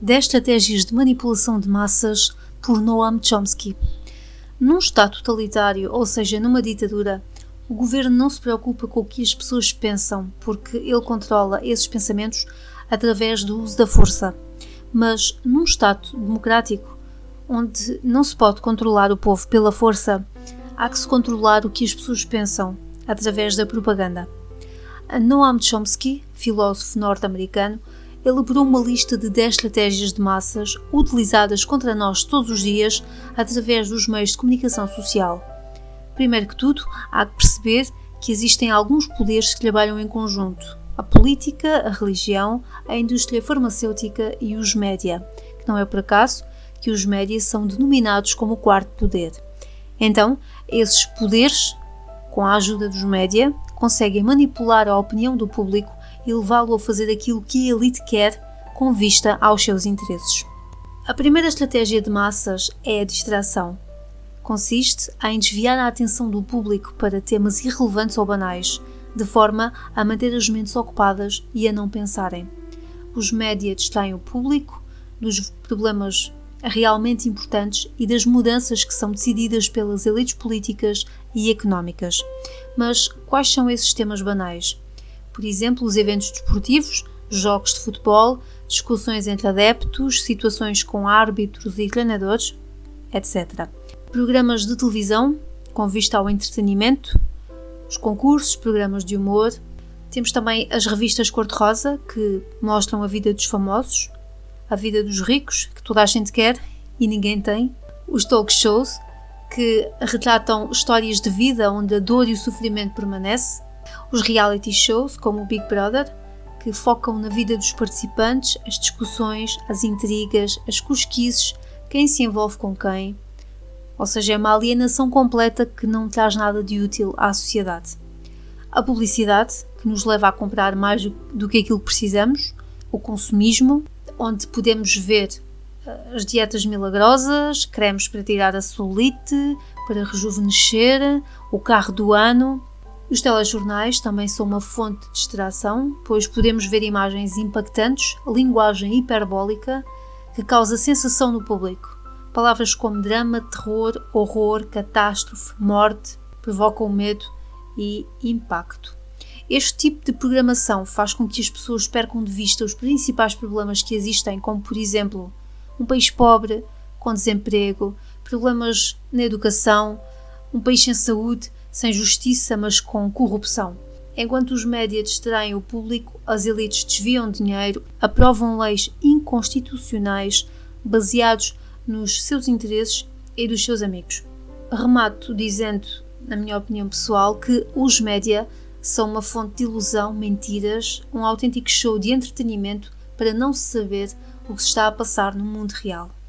10 estratégias de manipulação de massas por Noam Chomsky. Num Estado totalitário, ou seja, numa ditadura, o governo não se preocupa com o que as pessoas pensam, porque ele controla esses pensamentos através do uso da força. Mas num Estado democrático, onde não se pode controlar o povo pela força, há que se controlar o que as pessoas pensam através da propaganda. Noam Chomsky, filósofo norte-americano, elaborou uma lista de 10 estratégias de massas utilizadas contra nós todos os dias através dos meios de comunicação social. Primeiro que tudo, há que perceber que existem alguns poderes que trabalham em conjunto: a política, a religião, a indústria farmacêutica e os média, que não é por acaso que os média são denominados como o quarto poder. Então, esses poderes, com a ajuda dos média, conseguem manipular a opinião do público e levá-lo a fazer aquilo que a elite quer com vista aos seus interesses. A primeira estratégia de massas é a distração. Consiste em desviar a atenção do público para temas irrelevantes ou banais, de forma a manter as mentes ocupadas e a não pensarem. Os média distraem o público dos problemas realmente importantes e das mudanças que são decididas pelas elites políticas e económicas. Mas quais são esses temas banais? Por exemplo, os eventos desportivos, jogos de futebol, discussões entre adeptos, situações com árbitros e treinadores, etc. Programas de televisão com vista ao entretenimento, os concursos, programas de humor. Temos também as revistas cor-de-rosa que mostram a vida dos famosos, a vida dos ricos, que toda a gente quer e ninguém tem. Os talk shows que retratam histórias de vida onde a dor e o sofrimento permanecem os reality shows, como o Big Brother, que focam na vida dos participantes, as discussões, as intrigas, as cosquices, quem se envolve com quem. Ou seja, é uma alienação completa que não traz nada de útil à sociedade. A publicidade, que nos leva a comprar mais do que aquilo que precisamos, o consumismo, onde podemos ver eh, as dietas milagrosas, cremes para tirar a celulite, para rejuvenescer, o carro do ano, os telejornais também são uma fonte de distração, pois podemos ver imagens impactantes, linguagem hiperbólica que causa sensação no público. Palavras como drama, terror, horror, catástrofe, morte provocam medo e impacto. Este tipo de programação faz com que as pessoas percam de vista os principais problemas que existem, como por exemplo, um país pobre, com desemprego, problemas na educação, um país sem saúde sem justiça, mas com corrupção. Enquanto os média distraem o público, as elites desviam dinheiro, aprovam leis inconstitucionais baseados nos seus interesses e dos seus amigos. Remato dizendo, na minha opinião pessoal, que os média são uma fonte de ilusão, mentiras, um autêntico show de entretenimento para não se saber o que se está a passar no mundo real.